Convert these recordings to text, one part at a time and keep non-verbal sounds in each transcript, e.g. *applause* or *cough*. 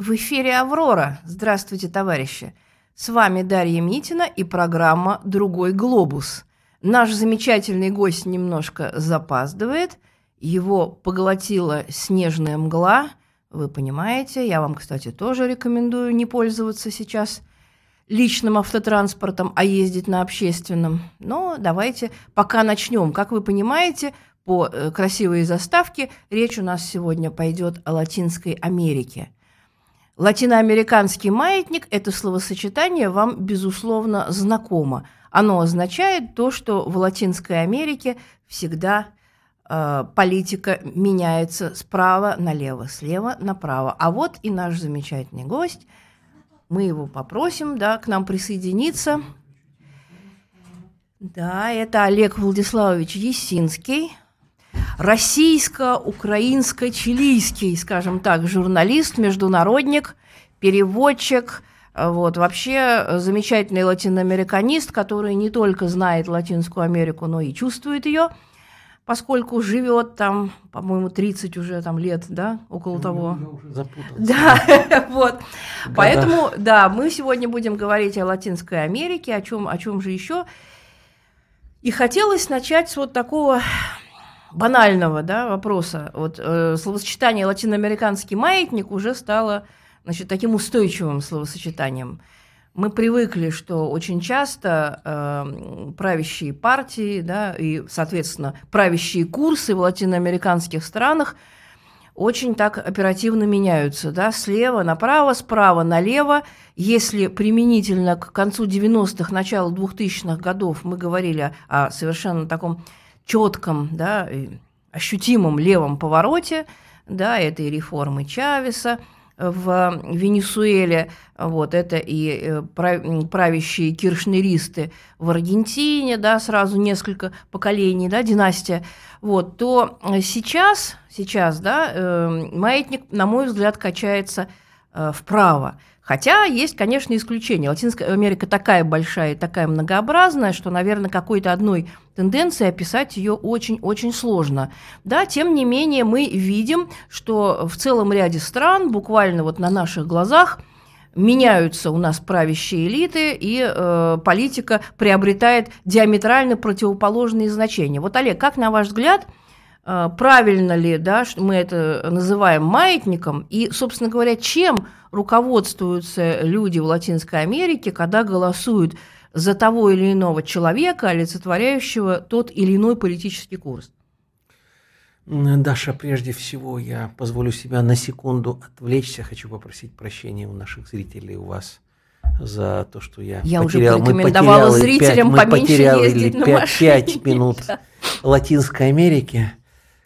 В эфире «Аврора». Здравствуйте, товарищи. С вами Дарья Митина и программа «Другой глобус». Наш замечательный гость немножко запаздывает. Его поглотила снежная мгла. Вы понимаете, я вам, кстати, тоже рекомендую не пользоваться сейчас личным автотранспортом, а ездить на общественном. Но давайте пока начнем. Как вы понимаете, по э, красивой заставке речь у нас сегодня пойдет о Латинской Америке. Латиноамериканский маятник – это словосочетание вам, безусловно, знакомо. Оно означает то, что в Латинской Америке всегда э, политика меняется справа налево, слева направо. А вот и наш замечательный гость. Мы его попросим да, к нам присоединиться. Да, это Олег Владиславович Есинский, российско-украинско-чилийский, скажем так, журналист, международник, переводчик, вот, вообще замечательный латиноамериканист, который не только знает Латинскую Америку, но и чувствует ее, поскольку живет там, по-моему, 30 уже там лет, да, около ну, того. Я уже запутался. Да, *laughs* вот. Поэтому, да, мы сегодня будем говорить о Латинской Америке, о чем, о чем же еще. И хотелось начать с вот такого банального да, вопроса. Вот, э, словосочетание «латиноамериканский маятник» уже стало значит, таким устойчивым словосочетанием. Мы привыкли, что очень часто э, правящие партии да, и, соответственно, правящие курсы в латиноамериканских странах очень так оперативно меняются, да, слева направо, справа налево. Если применительно к концу 90-х, началу 2000-х годов мы говорили о совершенно таком четком, да, ощутимом левом повороте, да, этой реформы Чавеса в Венесуэле, вот, это и э, правящие киршнеристы в Аргентине, да, сразу несколько поколений, да, династия, вот, то сейчас, сейчас, да, э, маятник, на мой взгляд, качается э, вправо. Хотя есть, конечно, исключения. Латинская Америка такая большая и такая многообразная, что, наверное, какой-то одной тенденции описать ее очень-очень сложно. Да, тем не менее, мы видим, что в целом ряде стран, буквально вот на наших глазах, меняются у нас правящие элиты, и э, политика приобретает диаметрально противоположные значения. Вот, Олег, как на ваш взгляд, э, правильно ли, да, что мы это называем маятником, и, собственно говоря, чем руководствуются люди в Латинской Америке, когда голосуют за того или иного человека, олицетворяющего тот или иной политический курс? Даша, прежде всего я позволю себя на секунду отвлечься. Хочу попросить прощения у наших зрителей, у вас за то, что я, я потерял. уже порекомендовала зрителям 5, поменьше потеряли ездить на 5, 5 минут *laughs* Латинской Америки.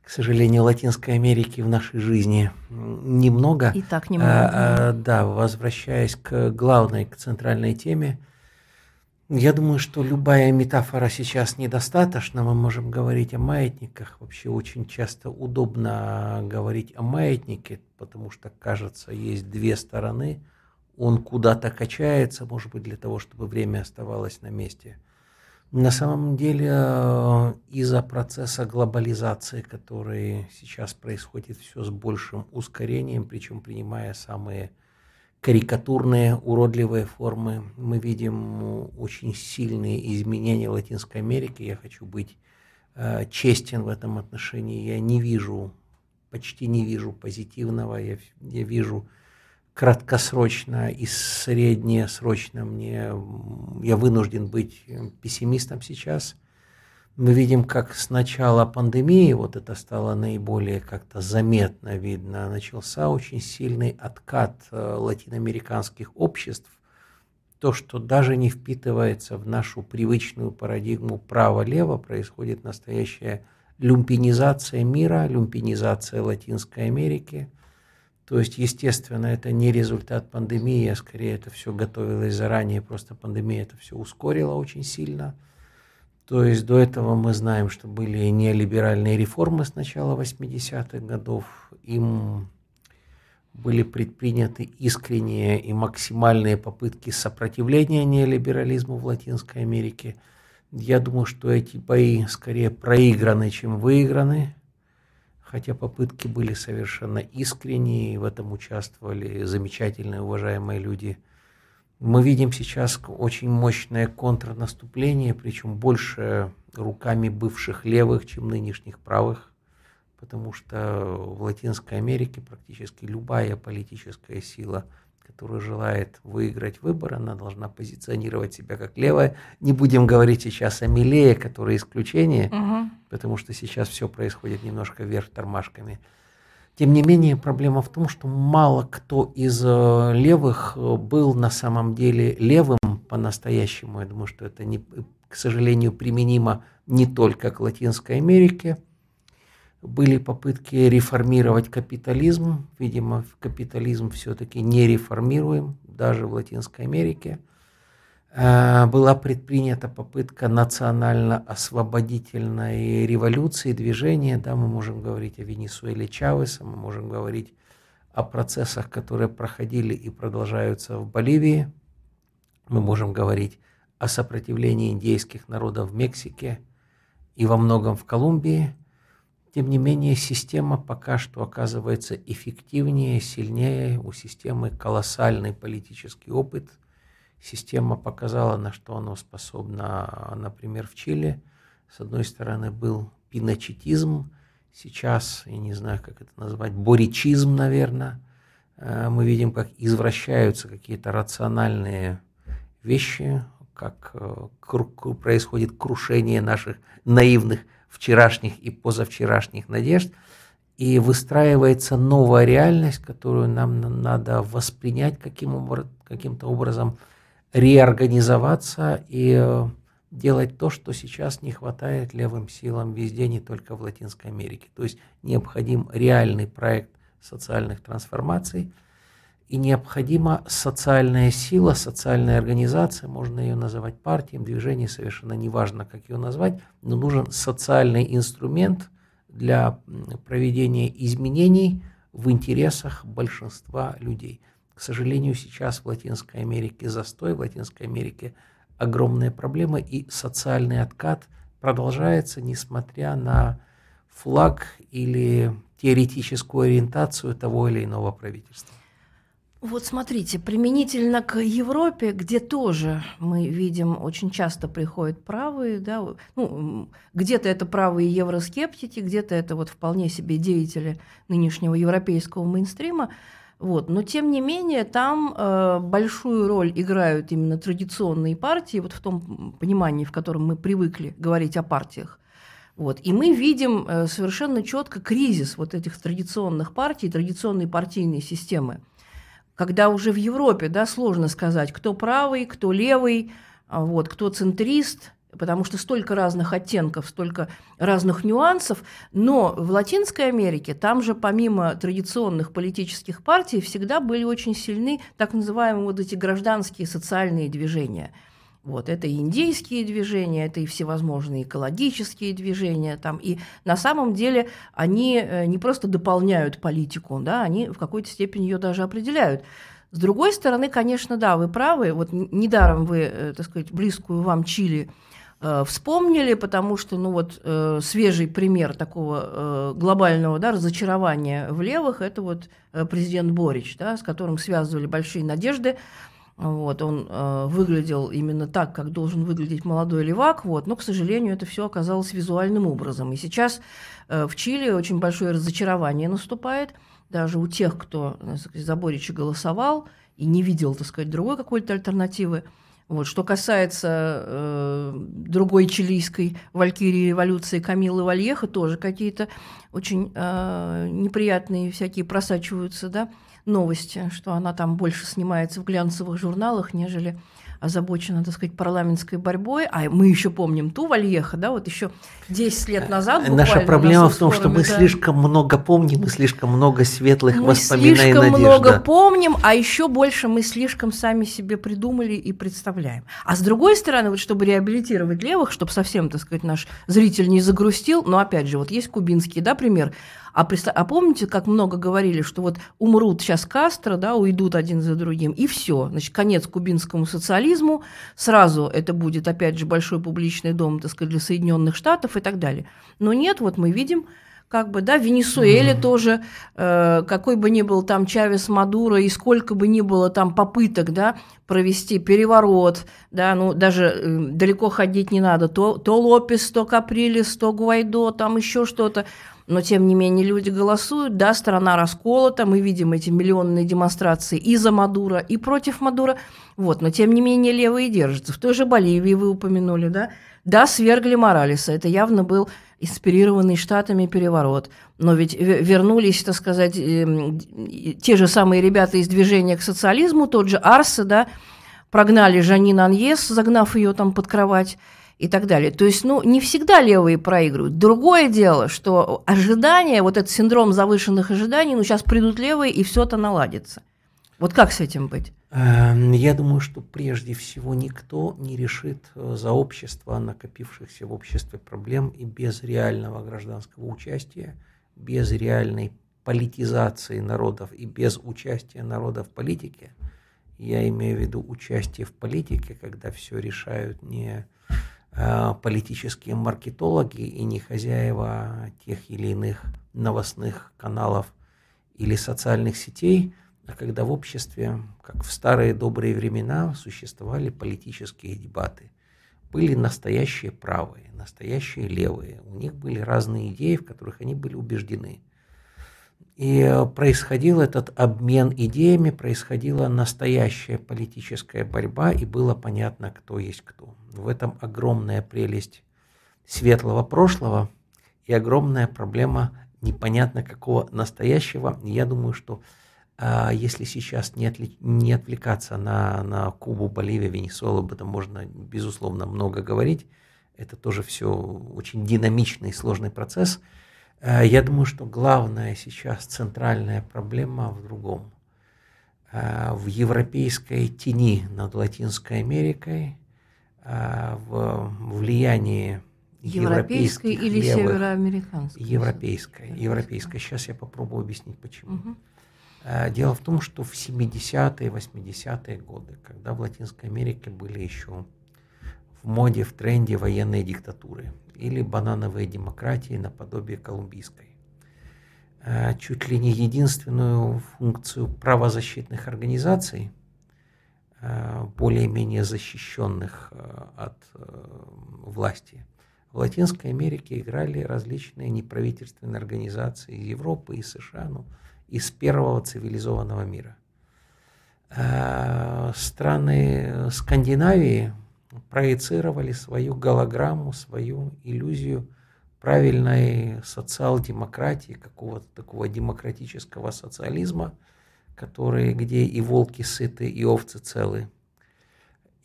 К сожалению, Латинской Америки в нашей жизни немного. И так немного. А, а, да, возвращаясь к главной, к центральной теме, я думаю, что любая метафора сейчас недостаточна. Мы можем говорить о маятниках. Вообще очень часто удобно говорить о маятнике, потому что, кажется, есть две стороны. Он куда-то качается, может быть, для того, чтобы время оставалось на месте – на самом деле э, из-за процесса глобализации, который сейчас происходит все с большим ускорением, причем принимая самые карикатурные, уродливые формы, мы видим очень сильные изменения Латинской Америке. Я хочу быть э, честен в этом отношении. Я не вижу, почти не вижу позитивного. Я, я вижу краткосрочно и среднесрочно мне, я вынужден быть пессимистом сейчас. Мы видим, как с начала пандемии, вот это стало наиболее как-то заметно видно, начался очень сильный откат э, латиноамериканских обществ, то, что даже не впитывается в нашу привычную парадигму право-лево, происходит настоящая люмпинизация мира, люмпинизация Латинской Америки – то есть, естественно, это не результат пандемии, а скорее это все готовилось заранее, просто пандемия это все ускорила очень сильно. То есть до этого мы знаем, что были неолиберальные реформы с начала 80-х годов, им были предприняты искренние и максимальные попытки сопротивления неолиберализму в Латинской Америке. Я думаю, что эти бои скорее проиграны, чем выиграны хотя попытки были совершенно искренние, и в этом участвовали замечательные, уважаемые люди. Мы видим сейчас очень мощное контрнаступление, причем больше руками бывших левых, чем нынешних правых, потому что в Латинской Америке практически любая политическая сила – которая желает выиграть выборы, она должна позиционировать себя как левая. Не будем говорить сейчас о Милее, которое исключение, угу. потому что сейчас все происходит немножко вверх тормашками. Тем не менее, проблема в том, что мало кто из э, левых э, был на самом деле левым по-настоящему. Я думаю, что это, не, к сожалению, применимо не только к Латинской Америке – были попытки реформировать капитализм. Видимо, капитализм все-таки не реформируем, даже в Латинской Америке. Э, была предпринята попытка национально-освободительной революции, движения. Да, мы можем говорить о Венесуэле Чавеса, мы можем говорить о процессах, которые проходили и продолжаются в Боливии. Мы можем говорить о сопротивлении индейских народов в Мексике и во многом в Колумбии – тем не менее, система пока что оказывается эффективнее, сильнее. У системы колоссальный политический опыт. Система показала, на что она способна, например, в Чили. С одной стороны, был пиночетизм, сейчас, я не знаю, как это назвать, боричизм, наверное. Э, мы видим, как извращаются какие-то рациональные вещи, как э, происходит крушение наших наивных вчерашних и позавчерашних надежд, и выстраивается новая реальность, которую нам надо воспринять каким каким-то образом, реорганизоваться и э, делать то, что сейчас не хватает левым силам везде, не только в Латинской Америке. То есть необходим реальный проект социальных трансформаций – и необходима социальная сила, социальная организация, можно ее называть партией, движением, совершенно неважно, как ее назвать, но нужен социальный инструмент для проведения изменений в интересах большинства людей. К сожалению, сейчас в Латинской Америке застой, в Латинской Америке огромные проблемы, и социальный откат продолжается, несмотря на флаг или теоретическую ориентацию того или иного правительства. Вот смотрите, применительно к Европе, где тоже мы видим, очень часто приходят правые, да, ну, где-то это правые евроскептики, где-то это вот вполне себе деятели нынешнего европейского мейнстрима, вот. Но тем не менее, там э, большую роль играют именно традиционные партии, вот в том понимании, в котором мы привыкли говорить о партиях. Вот. И мы видим э, совершенно четко кризис вот этих традиционных партий, традиционной партийной системы когда уже в Европе да, сложно сказать, кто правый, кто левый, а вот, кто центрист, потому что столько разных оттенков, столько разных нюансов, но в Латинской Америке там же помимо традиционных политических партий всегда были очень сильны так называемые вот эти гражданские социальные движения – вот, это и индейские движения, это и всевозможные экологические движения. Там, и на самом деле они э, не просто дополняют политику, да, они в какой-то степени ее даже определяют. С другой стороны, конечно, да, вы правы. Вот недаром вы, э, так сказать, близкую вам Чили э, вспомнили, потому что, ну вот, свежий пример такого глобального да, разочарования в левых – это вот президент Борич, да, с которым связывали большие надежды вот, он э, выглядел именно так, как должен выглядеть молодой левак, вот, но, к сожалению, это все оказалось визуальным образом. И сейчас э, в Чили очень большое разочарование наступает, даже у тех, кто э, сказать, за Борича голосовал и не видел, так сказать, другой какой-то альтернативы. Вот. Что касается э, другой чилийской валькирии революции Камилы Вальеха, тоже какие-то очень э, неприятные всякие просачиваются, да, новости, что она там больше снимается в глянцевых журналах, нежели озабочена, так сказать, парламентской борьбой, а мы еще помним ту Вальеха, да, вот еще 10 лет назад Наша проблема в том, что мы да, слишком много помним, мы слишком много светлых мы воспоминаний слишком надежда. много помним, а еще больше мы слишком сами себе придумали и представляем. А с другой стороны, вот чтобы реабилитировать левых, чтобы совсем, так сказать, наш зритель не загрустил, но опять же, вот есть кубинский, да, пример, а, а помните, как много говорили, что вот умрут сейчас Кастро, да, уйдут один за другим, и все, значит, конец кубинскому социализму, сразу это будет, опять же, большой публичный дом, так сказать, для Соединенных Штатов и так далее. Но нет, вот мы видим, как бы, да, в Венесуэле mm-hmm. тоже, э, какой бы ни был там Чавес Мадуро, и сколько бы ни было там попыток, да, провести переворот, да, ну, даже э, далеко ходить не надо, то, то Лопес, то Каприлес, то Гуайдо, там еще что-то, но тем не менее люди голосуют, да, страна расколота, мы видим эти миллионные демонстрации и за Мадура, и против Мадура, вот, но тем не менее левые держатся. В той же Боливии вы упомянули, да, да, свергли Моралеса, это явно был инспирированный Штатами переворот, но ведь вернулись, так сказать, эм, те же самые ребята из движения к социализму, тот же Арса, да, прогнали Жанин Аньес, загнав ее там под кровать, и так далее. То есть, ну, не всегда левые проигрывают. Другое дело, что ожидания, вот этот синдром завышенных ожиданий, ну, сейчас придут левые, и все это наладится. Вот как с этим быть? Эм, я думаю, что прежде всего никто не решит э, за общество накопившихся в обществе проблем и без реального гражданского участия, без реальной политизации народов и без участия народа в политике. Я имею в виду участие в политике, когда все решают не политические маркетологи и не хозяева тех или иных новостных каналов или социальных сетей, а когда в обществе, как в старые добрые времена, существовали политические дебаты. Были настоящие правые, настоящие левые. У них были разные идеи, в которых они были убеждены – и происходил этот обмен идеями, происходила настоящая политическая борьба, и было понятно, кто есть кто. В этом огромная прелесть светлого прошлого и огромная проблема непонятно какого настоящего. Я думаю, что а, если сейчас не, отли, не отвлекаться на, на Кубу, Боливию, Венесуэлу, об этом можно, безусловно, много говорить. Это тоже все очень динамичный и сложный процесс – Э, я думаю, что главная сейчас центральная проблема в другом. Э, в европейской тени над Латинской Америкой, э, в влиянии европейской или левых, североамериканской? Европейской. Европейской. Сейчас я попробую объяснить, почему. Угу. Дело в том, что в 70-е, 80-е годы, когда в Латинской Америке были еще в моде, в тренде военные диктатуры – или банановые демократии наподобие колумбийской. Э, чуть ли не единственную функцию правозащитных организаций, э, более-менее защищенных э, от власти, в Латинской Америке играли различные неправительственные организации из Европы и США, ну, из первого цивилизованного мира. Страны Скандинавии проецировали свою голограмму, свою иллюзию правильной социал-демократии, какого-то такого демократического социализма, который, где и волки сыты, и овцы целы.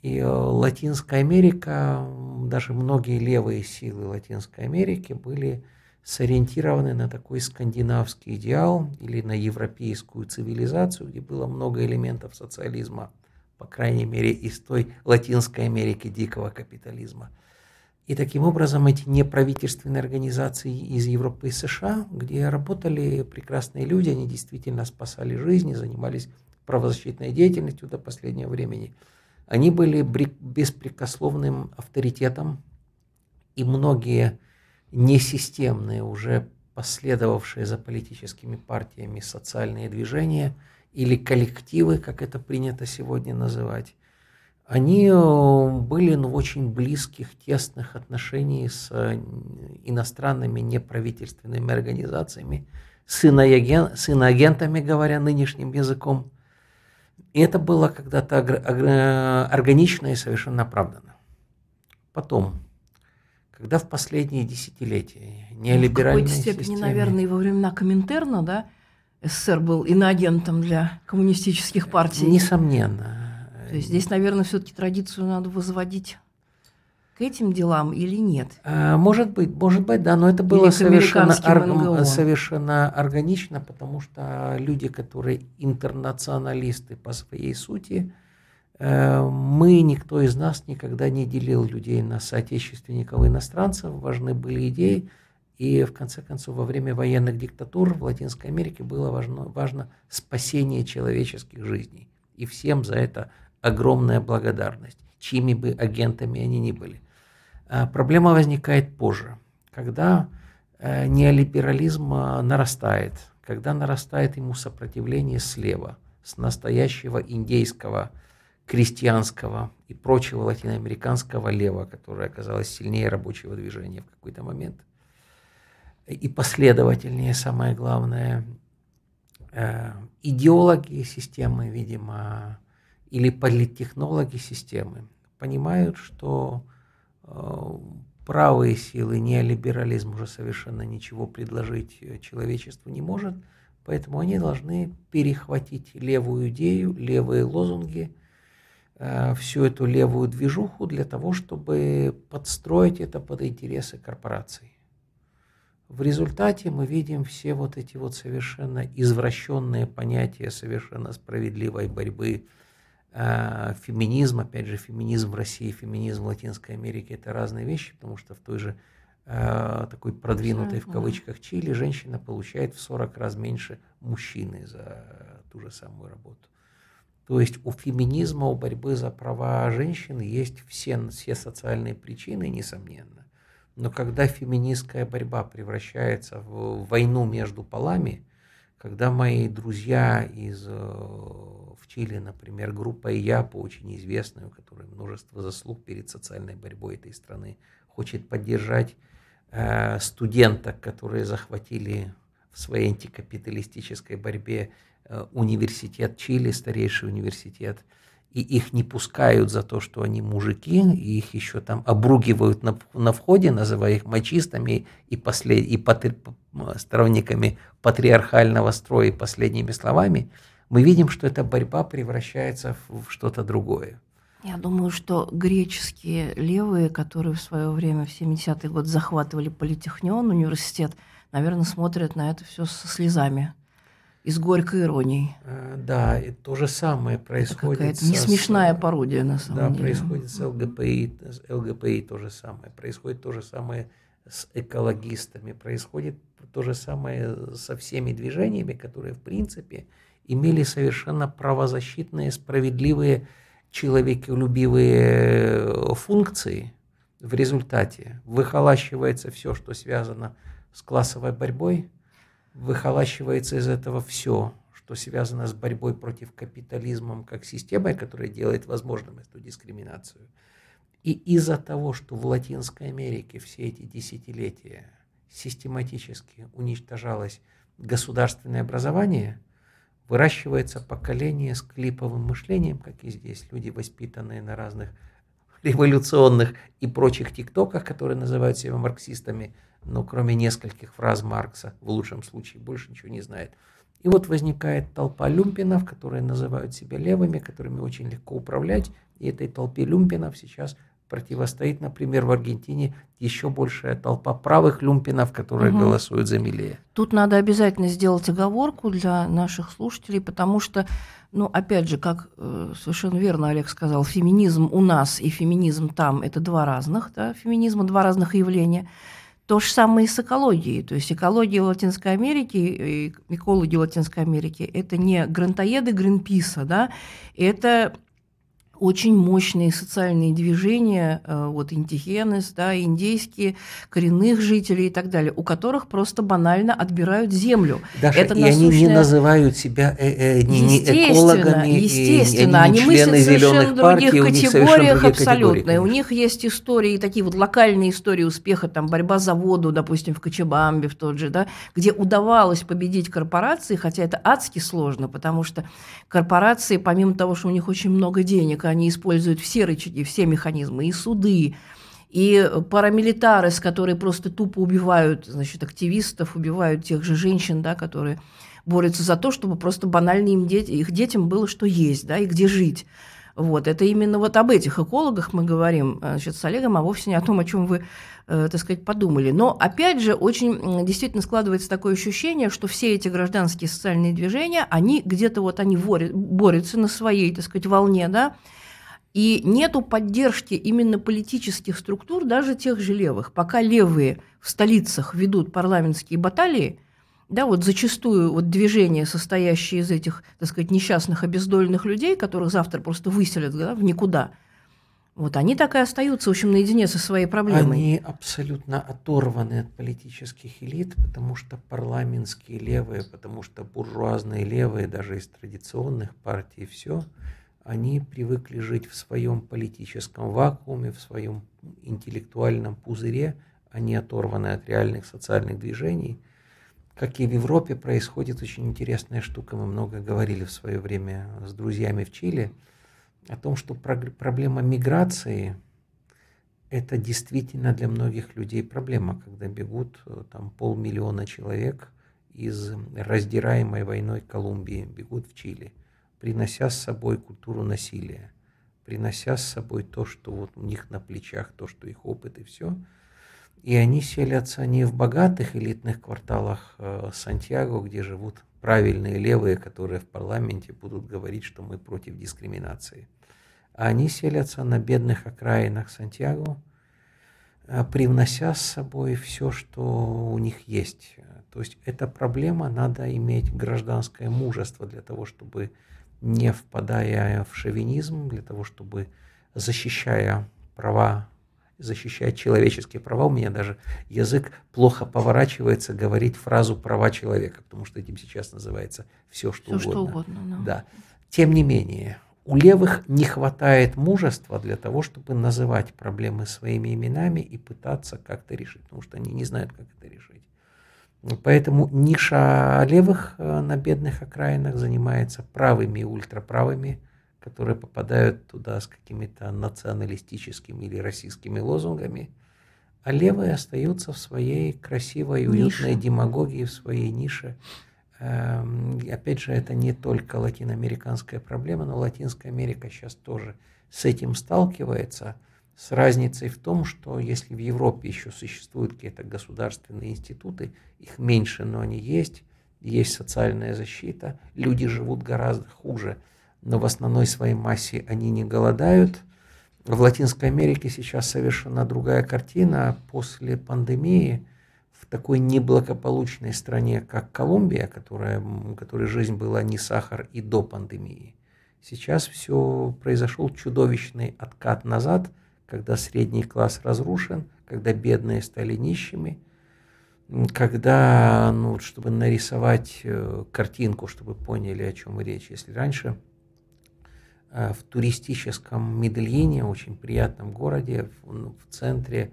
И э, Латинская Америка, даже многие левые силы Латинской Америки были сориентированы на такой скандинавский идеал или на европейскую цивилизацию, где было много элементов социализма – по крайней мере, из той Латинской Америки дикого капитализма. И таким образом эти неправительственные организации из Европы и США, где работали прекрасные люди, они действительно спасали жизни, занимались правозащитной деятельностью до последнего времени, они были беспрекословным авторитетом, и многие несистемные, уже последовавшие за политическими партиями социальные движения – или коллективы, как это принято сегодня называть, они э, были ну, в очень близких, тесных отношениях с э, иностранными неправительственными организациями, с, иноаген, с иноагентами, говоря нынешним языком. И это было когда-то органично и совершенно оправдано. Потом, когда в последние десятилетия неолиберальные ну, В какой-то степени, системе... наверное, и во времена Коминтерна, да, СССР был иноагентом для коммунистических партий. Несомненно. То есть здесь, наверное, все-таки традицию надо возводить к этим делам или нет? А, может быть, может быть, да, но это было совершенно, ор- совершенно органично, потому что люди, которые интернационалисты по своей сути, э, мы, никто из нас никогда не делил людей на соотечественников и иностранцев, важны были идеи, и в конце концов, во время военных диктатур в Латинской Америке было важно, важно спасение человеческих жизней. И всем за это огромная благодарность, чьими бы агентами они ни были. А проблема возникает позже, когда э, неолиберализм э, нарастает, когда нарастает ему сопротивление слева, с настоящего индейского, крестьянского и прочего латиноамериканского лева, которое оказалось сильнее рабочего движения в какой-то момент, и последовательнее, самое главное, э, идеологи системы, видимо, или политтехнологи системы понимают, что правые силы, неолиберализм уже совершенно ничего предложить э, человечеству не может, поэтому они должны перехватить левую идею, левые лозунги, э, всю эту левую движуху для того, чтобы подстроить это под интересы корпораций. В результате мы видим все вот эти вот совершенно извращенные понятия совершенно справедливой борьбы а, феминизм, опять же, феминизм в России, феминизм в Латинской Америке – это разные вещи, потому что в той же а, такой продвинутой в кавычках Чили женщина получает в 40 раз меньше мужчины за ту же самую работу. То есть у феминизма, у борьбы за права женщин есть все, все социальные причины, несомненно. Но когда феминистская борьба превращается в войну между полами, когда мои друзья из э, Чили, например, группа ИЯПа, очень известная, у множество заслуг перед социальной борьбой этой страны, хочет поддержать э, студенток, которые захватили в своей антикапиталистической борьбе э, университет Чили, старейший университет, и их не пускают за то, что они мужики, и их еще там обругивают на, на входе, называя их мачистами и, послед, и патри, сторонниками патриархального строя последними словами – мы видим, что эта борьба превращается в, в что-то другое. Я думаю, что греческие левые, которые в свое время в 70-е годы захватывали политехнион, университет, наверное, смотрят на это все со слезами и с горькой иронией. Э, да, и то же самое происходит. Это не смешная пародия, на самом да, деле. Да, происходит с ЛГПИ, с ЛГПИ то же самое. Происходит то же самое с экологистами. Происходит то же самое со всеми движениями, которые, в принципе, имели совершенно правозащитные, справедливые, человеколюбивые э, функции. В результате выхолащивается все, что связано с классовой борьбой, выхолащивается из этого все, что связано с борьбой против капитализма как системой, которая делает возможным эту дискриминацию. И из-за того, что в Латинской Америке все эти десятилетия систематически уничтожалось государственное образование – Выращивается поколение с клиповым мышлением, как и здесь. Люди, воспитанные на разных революционных и прочих тиктоках, которые называют себя марксистами, но кроме нескольких фраз Маркса, в лучшем случае, больше ничего не знает. И вот возникает толпа люмпинов, которые называют себя левыми, которыми очень легко управлять. И этой толпе люмпинов сейчас противостоит, например, в Аргентине еще большая толпа правых люмпинов, которые угу. голосуют за Милея. Тут надо обязательно сделать оговорку для наших слушателей, потому что, ну, опять же, как э, совершенно верно Олег сказал, феминизм у нас и феминизм там – это два разных, да, феминизма, два разных явления. То же самое и с экологией. То есть экология Латинской Америки, экологи Латинской Америки – это не грантоеды Гринписа, да, это очень мощные социальные движения, э, вот индигенес, да, индейские, коренных жителей и так далее, у которых просто банально отбирают землю. Даже Это и насущная... они не называют себя э, э, не, не экологами, естественно, и, они, они мыслят совершенно других партий, категориях абсолютно. У них есть истории, такие вот локальные истории успеха, там борьба за воду, допустим, в Кочебамбе в тот же, да, где удавалось победить корпорации, хотя это адски сложно, потому что корпорации, помимо того, что у них очень много денег, они используют все рычаги, все механизмы, и суды, и парамилитарес, которые просто тупо убивают, значит, активистов, убивают тех же женщин, да, которые борются за то, чтобы просто банально им дети, их детям было что есть, да, и где жить. Вот, это именно вот об этих экологах мы говорим значит, с Олегом, а вовсе не о том, о чем вы, э, так сказать, подумали. Но, опять же, очень действительно складывается такое ощущение, что все эти гражданские социальные движения, они где-то вот они борются на своей, так сказать, волне, да, и нету поддержки именно политических структур, даже тех же левых. Пока левые в столицах ведут парламентские баталии, да, вот зачастую вот движения, состоящие из этих, так сказать, несчастных обездоленных людей, которых завтра просто выселят да, в никуда, Вот они так и остаются, в общем, наедине со своей проблемой. Они абсолютно оторваны от политических элит, потому что парламентские левые, потому что буржуазные левые, даже из традиционных партий, все, они привыкли жить в своем политическом вакууме, в своем интеллектуальном пузыре, они оторваны от реальных социальных движений. Как и в Европе происходит очень интересная штука, мы много говорили в свое время с друзьями в Чили – о том, что проблема миграции – это действительно для многих людей проблема, когда бегут э, там полмиллиона человек из раздираемой войной Колумбии, бегут в Чили, принося с собой культуру насилия, принося с собой то, что вот у них на плечах, то, что их опыт и все. И они селятся не в богатых элитных кварталах э, Сантьяго, где живут правильные левые, которые в парламенте будут говорить, что мы против дискриминации – а они селятся на бедных окраинах Сантьяго, э, привнося с собой все, что у них есть. То есть эта проблема, надо иметь гражданское мужество для того, чтобы не впадая в шовинизм, для того, чтобы защищая права, защищая человеческие права, у меня даже язык плохо поворачивается говорить фразу «права человека», потому что этим сейчас называется все, что все, угодно. Что угодно да. да. Тем не менее, у левых не хватает мужества для того, чтобы называть проблемы своими именами и пытаться как-то решить, потому что они не знают, как это решить. Поэтому ниша левых э, на бедных окраинах занимается правыми и ультраправыми, которые попадают туда с какими-то националистическими или российскими лозунгами, а левые остаются в своей красивой, уютной нише. демагогии, в своей нише, Эм, опять же, это не только латиноамериканская проблема, но Латинская Америка сейчас тоже с этим сталкивается, с разницей в том, что если в Европе еще существуют какие-то государственные институты, их меньше, но они есть, есть социальная защита, люди живут гораздо хуже, но в основной своей массе они не голодают. В Латинской Америке сейчас совершенно другая картина. После пандемии – такой неблагополучной стране, как Колумбия, которая, которой жизнь была не сахар и до пандемии, сейчас все произошел чудовищный откат назад, когда средний класс разрушен, когда бедные стали нищими, когда, ну, чтобы нарисовать э, картинку, чтобы поняли, о чем речь. Если раньше э, в туристическом Медельине, очень приятном городе, в, ну, в центре,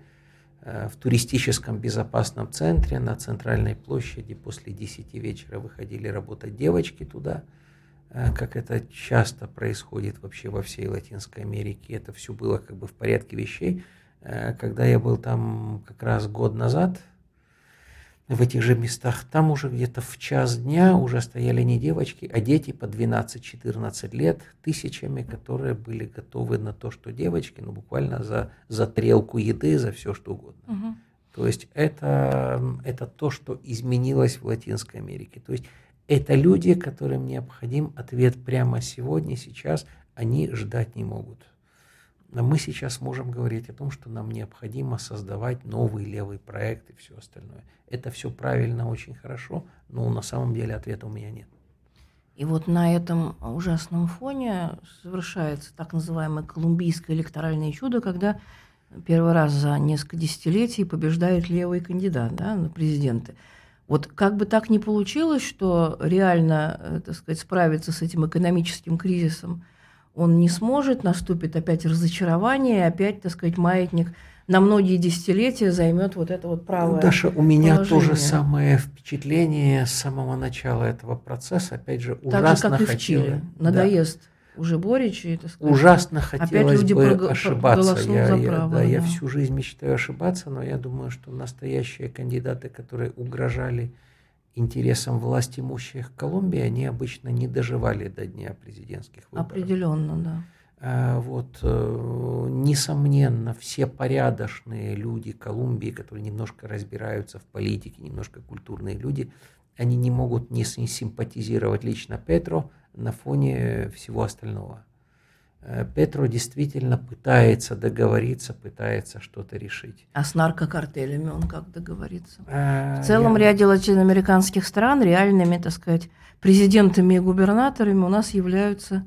Э, в туристическом безопасном центре на центральной площади после 10 вечера выходили работать девочки туда, как это часто происходит вообще во всей Латинской Америке. Это все было как бы в порядке вещей. Э, когда я был там как раз год назад, в этих же местах, там уже где-то в час дня уже стояли не девочки, а дети по 12-14 лет, тысячами, которые были готовы на то, что девочки, ну буквально за, за трелку еды, за все что угодно. Угу. То есть это, это то, что изменилось в Латинской Америке. То есть это люди, которым необходим ответ прямо сегодня, сейчас, они ждать не могут. Но мы сейчас можем говорить о том, что нам необходимо создавать новый левый проект и все остальное. Это все правильно, очень хорошо, но на самом деле ответа у меня нет. И вот на этом ужасном фоне совершается так называемое колумбийское электоральное чудо, когда первый раз за несколько десятилетий побеждает левый кандидат да, на президенты. Вот как бы так ни получилось, что реально, э, так сказать, справиться с этим экономическим кризисом – он не сможет, наступит опять разочарование, опять, так сказать, маятник на многие десятилетия займет вот это вот правое Даша, у меня положение. то же самое впечатление с самого начала этого процесса. Опять же, ужасно так же, как и в Чили. Надоест да. Уже Борич. И, так сказать, ужасно хотелось бы прог... ошибаться. Я, я, право, да, да. я всю жизнь мечтаю ошибаться, но я думаю, что настоящие кандидаты, которые угрожали интересам власть имущих Колумбии, они обычно не доживали до дня президентских выборов. Определенно, да. А, вот, э, несомненно, все порядочные люди Колумбии, которые немножко разбираются в политике, немножко культурные люди, они не могут не симпатизировать лично Петро на фоне всего остального. Э, Петро действительно пытается договориться, пытается что-то решить. А с наркокартелями он как договорится? А, в целом я... ряде латиноамериканских стран реальными, так сказать, президентами и губернаторами у нас являются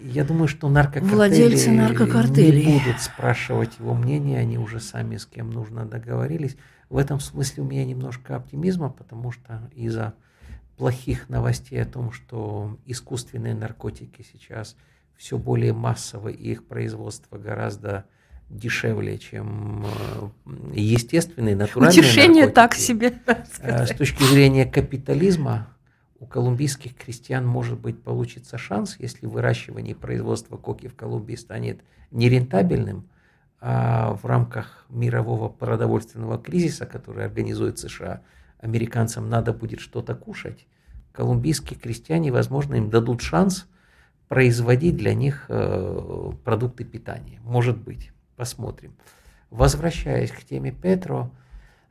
Я думаю, что наркокартели, Владельцы наркокартелей. не будут спрашивать его мнение, они уже сами с кем нужно договорились. В этом смысле у меня немножко оптимизма, потому что из-за плохих новостей о том, что искусственные наркотики сейчас все более массовы, и их производство гораздо дешевле, чем э, естественные, натуральные Утешение наркотики. так себе. Э, С точки зрения капитализма, у колумбийских крестьян, может быть, получится шанс, если выращивание и производство коки в Колумбии станет нерентабельным, а в рамках мирового продовольственного кризиса, который организует США, американцам надо будет что-то кушать, колумбийские крестьяне, возможно, им дадут шанс производить для них э, продукты питания. Может быть, посмотрим. Возвращаясь к теме Петро,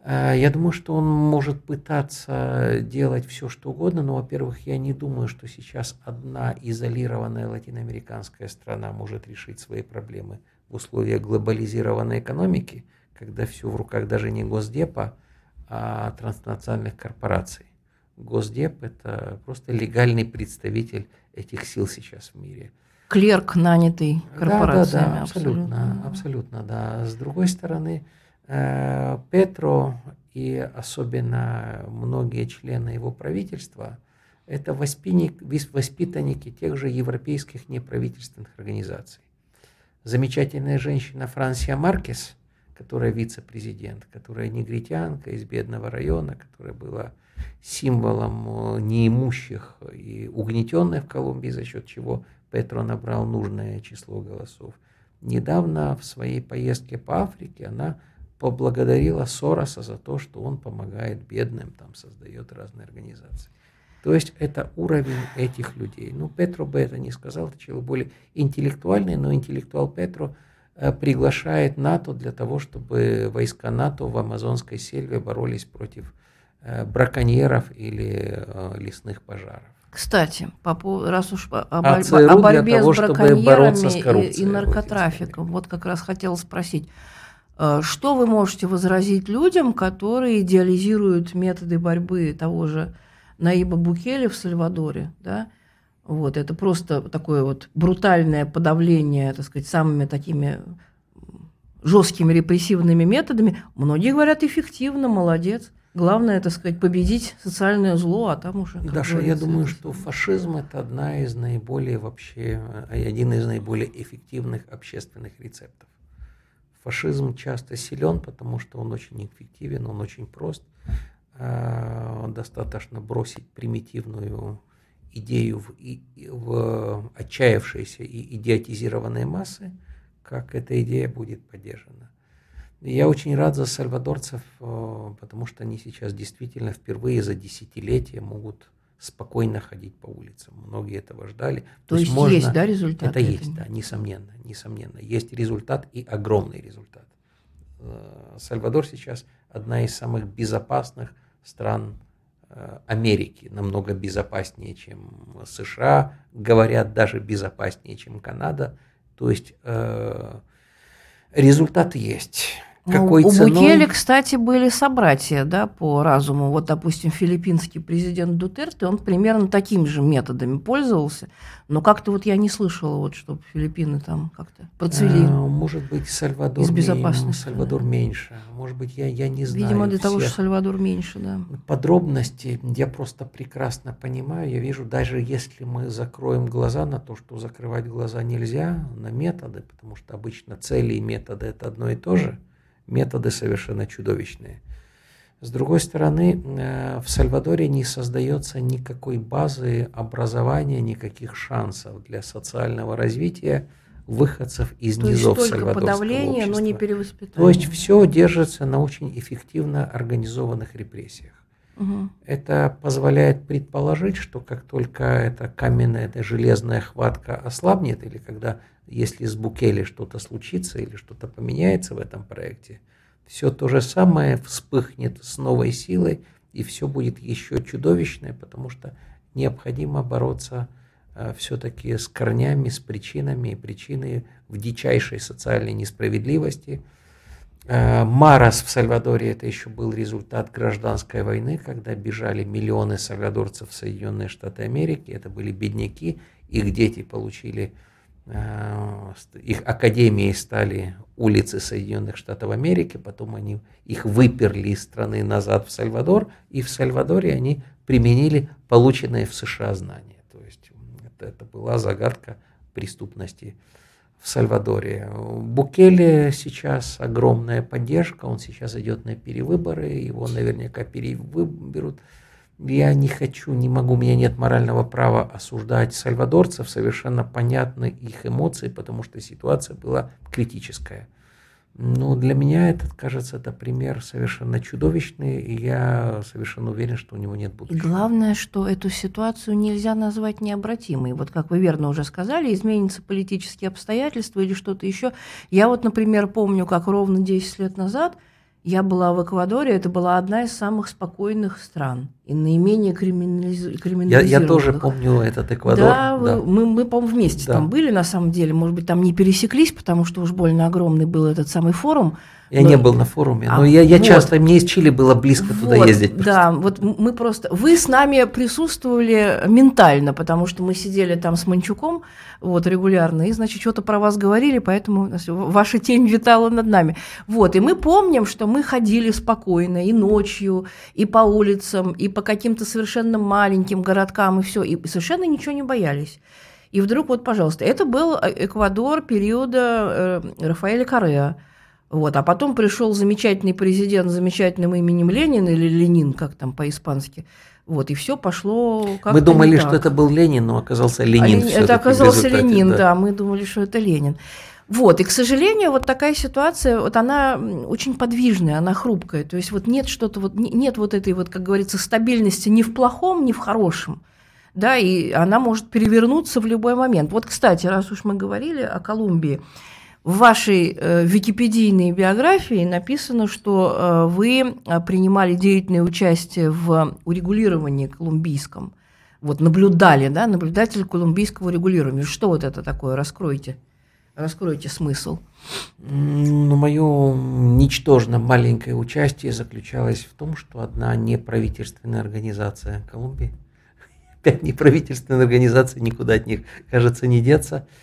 э, я думаю, что он может пытаться делать все, что угодно, но, во-первых, я не думаю, что сейчас одна изолированная латиноамериканская страна может решить свои проблемы в условиях глобализированной экономики, когда все в руках даже не Госдепа, а транснациональных корпораций. Госдеп – это просто легальный представитель этих сил сейчас в мире. Клерк, нанятый корпорациями. Да, да, да, абсолютно, абсолютно, да. С другой стороны, э, Петро и особенно многие члены его правительства – это воспитанники тех же европейских неправительственных организаций. Замечательная женщина Франсия Маркес, которая вице-президент, которая негритянка из бедного района, которая была символом э, неимущих и угнетенных в Колумбии, за счет чего Петро набрал нужное число голосов. Недавно в своей поездке по Африке она поблагодарила Сороса за то, что он помогает бедным, там создает разные организации. То есть это уровень этих людей. Ну, Петро бы это не сказал, это человек более интеллектуальный, но интеллектуал Петро приглашает НАТО для того, чтобы войска НАТО в амазонской сельве боролись против Э, браконьеров или э, лесных пожаров. Кстати, по, раз уж о, а борь, о борьбе того, с браконьерами с и, и наркотрафиком, вот как раз хотела спросить, э, что вы можете возразить людям, которые идеализируют методы борьбы того же Наиба Букели в Сальвадоре, да? Вот, это просто такое вот брутальное подавление, так сказать, самыми такими жесткими репрессивными методами. Многие говорят, эффективно, молодец. Главное, так сказать, победить социальное зло, а там уже... Даша, я думаю, что фашизм – это одна из наиболее вообще, э, один из наиболее эффективных общественных рецептов. Фашизм часто силен, потому что он очень эффективен, он очень прост. А, достаточно бросить примитивную идею в, в отчаявшиеся и идиотизированные массы, как эта идея будет поддержана. Я очень рад за сальвадорцев, э, потому что они сейчас действительно впервые за десятилетия могут спокойно ходить по улицам. Многие этого ждали. То, То есть можно... есть, да, результат? Это есть, да, несомненно, несомненно. Есть результат и огромный результат. Э, Сальвадор сейчас одна из самых безопасных стран э, Америки, намного безопаснее, чем США, говорят, даже безопаснее, чем Канада. То есть результат есть. Какой ну, у ценой? Букели, кстати, были собратья да, по разуму. Вот, допустим, филиппинский президент Дутерте, он примерно такими же методами пользовался. Но как-то вот я не слышала, вот, чтобы Филиппины там как-то процвели. А, может быть, Сальвадор, из безопасности, Сальвадор да. меньше. Может быть, я, я не знаю. Видимо, для того, что Сальвадор меньше, да. Подробности я просто прекрасно понимаю. Я вижу, даже если мы закроем глаза на то, что закрывать глаза нельзя, на методы, потому что обычно цели и методы – это одно и то же – методы совершенно чудовищные. С другой стороны, э, в Сальвадоре не создается никакой базы образования, никаких шансов для социального развития выходцев из То низов есть только подавление, общества. но не перевоспитание. То есть все держится на очень эффективно организованных репрессиях. Угу. Это позволяет предположить, что как только эта каменная, эта железная хватка ослабнет, или когда если с Букели что-то случится или что-то поменяется в этом проекте, все то же самое вспыхнет с новой силой, и все будет еще чудовищное, потому что необходимо бороться э, все-таки с корнями, с причинами, и причины в дичайшей социальной несправедливости. Э, Марас в Сальвадоре это еще был результат гражданской войны, когда бежали миллионы сальвадорцев в Соединенные Штаты Америки, это были бедняки, их дети получили, э, их академией стали улицы Соединенных Штатов Америки, потом они их выперли из страны назад в Сальвадор, и в Сальвадоре они применили полученные в США знания. То есть это, это была загадка преступности в Сальвадоре. Букеле сейчас огромная поддержка, он сейчас идет на перевыборы, его наверняка перевыберут. Я не хочу, не могу, у меня нет морального права осуждать сальвадорцев, совершенно понятны их эмоции, потому что ситуация была критическая. Но для меня этот, кажется, это пример совершенно чудовищный, и я совершенно уверен, что у него нет будущего. И главное, что эту ситуацию нельзя назвать необратимой. Вот как вы верно уже сказали, изменятся политические обстоятельства или что-то еще. Я вот, например, помню, как ровно 10 лет назад – я была в Эквадоре, это была одна из самых спокойных стран и наименее криминализ... криминализированных. Я, я тоже помню этот Эквадор. Да, да. мы, мы по-моему, вместе да. там были, на самом деле. Может быть, там не пересеклись, потому что уж больно огромный был этот самый форум. Я но... не был на форуме, а, но я, я вот. часто, мне из Чили было близко вот, туда ездить. Просто. Да, вот мы просто... Вы с нами присутствовали ментально, потому что мы сидели там с Манчуком вот, регулярно, и, значит, что-то про вас говорили, поэтому ваша тень витала над нами. Вот, и мы помним, что мы ходили спокойно и ночью, и по улицам, и по каким-то совершенно маленьким городкам, и все, и совершенно ничего не боялись. И вдруг, вот, пожалуйста, это был э, Эквадор периода э, Рафаэля Корея. Вот. А потом пришел замечательный президент с замечательным именем Ленин или Ленин, как там по-испански. Вот, и все пошло как Мы думали, что это был Ленин, но оказался Ленин. А, это оказался Ленин, да. да, мы думали, что это Ленин. Вот, и, к сожалению, вот такая ситуация, вот она очень подвижная, она хрупкая. То есть вот нет что-то, вот нет вот этой вот, как говорится, стабильности ни в плохом, ни в хорошем. Да, и она может перевернуться в любой момент. Вот, кстати, раз уж мы говорили о Колумбии, в вашей э, википедийной биографии написано, что э, вы э, принимали деятельное участие в урегулировании колумбийском. Вот наблюдали, да, наблюдатель колумбийского урегулирования. Что вот это такое? Раскройте. Раскройте смысл. Ну, мое ничтожно маленькое участие заключалось в том, что одна неправительственная организация Колумбии, *laughs* пять неправительственных организаций, никуда от них, кажется, не деться –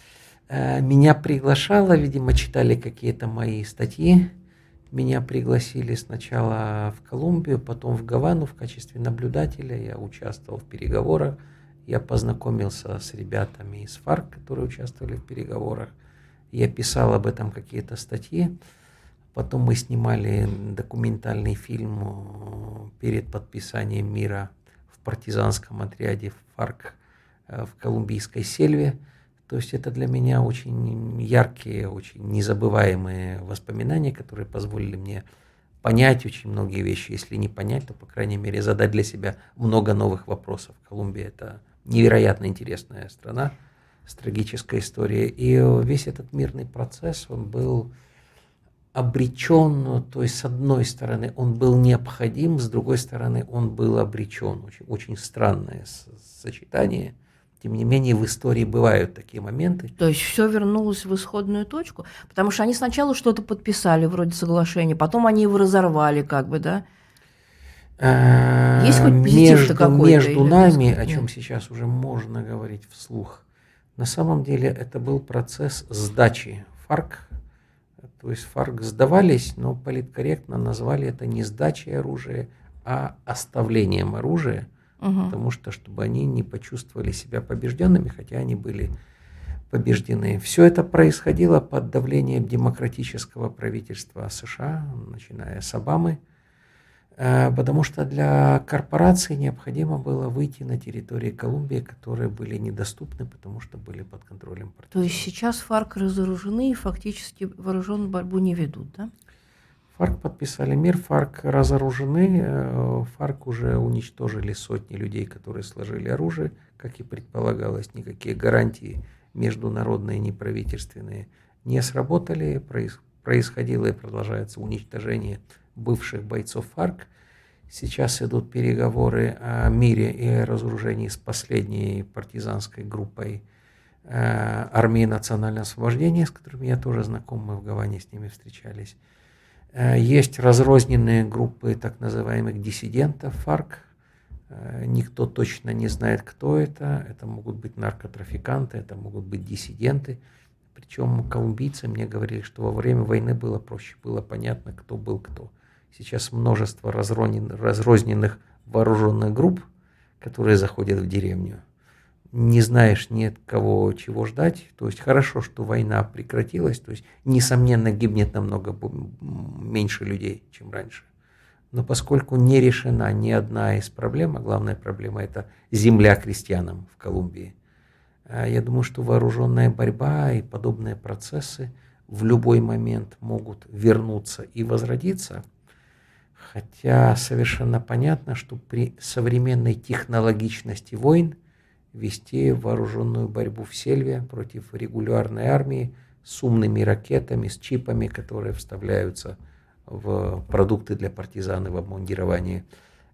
Э, меня приглашала, видимо, читали какие-то мои статьи. Меня пригласили сначала в Колумбию, потом в Гавану в качестве наблюдателя. Я участвовал в переговорах. Я познакомился с ребятами из ФАРК, которые участвовали в переговорах. Я писал об этом какие-то статьи. Потом мы снимали документальный фильм э, перед подписанием мира в партизанском отряде ФАРК э, в колумбийской сельве. То есть это для меня очень яркие, очень незабываемые воспоминания, которые позволили мне понять очень многие вещи. Если не понять, то, по крайней мере, задать для себя много новых вопросов. Колумбия – это невероятно интересная страна с трагической историей. И весь этот мирный процесс, он был обречен, то есть с одной стороны он был необходим, с другой стороны он был обречен. Очень, очень странное сочетание – тем не менее, в истории бывают такие моменты. То есть все вернулось в исходную точку, потому что они сначала что-то подписали вроде соглашения, потом они его разорвали, как бы, да? А, Есть хоть между, между нами, о чем сейчас уже можно говорить вслух, на самом деле это был процесс сдачи ФАРК. То есть ФАРК сдавались, но политкорректно назвали это не сдачей оружия, а оставлением оружия – угу. потому что чтобы они не почувствовали себя побежденными, хотя они были побеждены. Все это происходило под давлением демократического правительства США, начиная с Обамы, потому что для корпораций необходимо было выйти на территории Колумбии, которые были недоступны, потому что были под контролем партизан. То есть сейчас ФАРК разоружены и фактически вооруженную борьбу не ведут, да? ФАРК подписали мир, ФАРК разоружены, э, ФАРК уже уничтожили сотни людей, которые сложили оружие, как и предполагалось, никакие гарантии международные, неправительственные не сработали, происходило и продолжается уничтожение бывших бойцов ФАРК. Сейчас идут переговоры о мире и о разоружении с последней партизанской группой э, армии национального освобождения, с которыми я тоже знаком, мы в Гаване с ними встречались. Э, есть разрозненные группы так называемых диссидентов ФАРК, Э, никто точно не знает, кто это. Это могут быть наркотрафиканты, это могут быть диссиденты. Причем колумбийцы мне говорили, что во время войны было проще, было понятно, кто был кто. Сейчас множество разрозненных вооруженных групп, которые заходят в деревню. Не знаешь ни от кого чего ждать. То есть хорошо, что война прекратилась. То есть, несомненно, гибнет намного меньше людей, чем раньше. Но поскольку не решена ни одна из проблем, а главная проблема это земля крестьянам в Колумбии, а я думаю, что вооруженная борьба и подобные процессы в любой момент могут вернуться и возродиться. Хотя совершенно понятно, что при современной технологичности войн вести вооруженную борьбу в сельве против регулярной армии с умными ракетами, с чипами, которые вставляются в продукты для партизан и в обмундировании.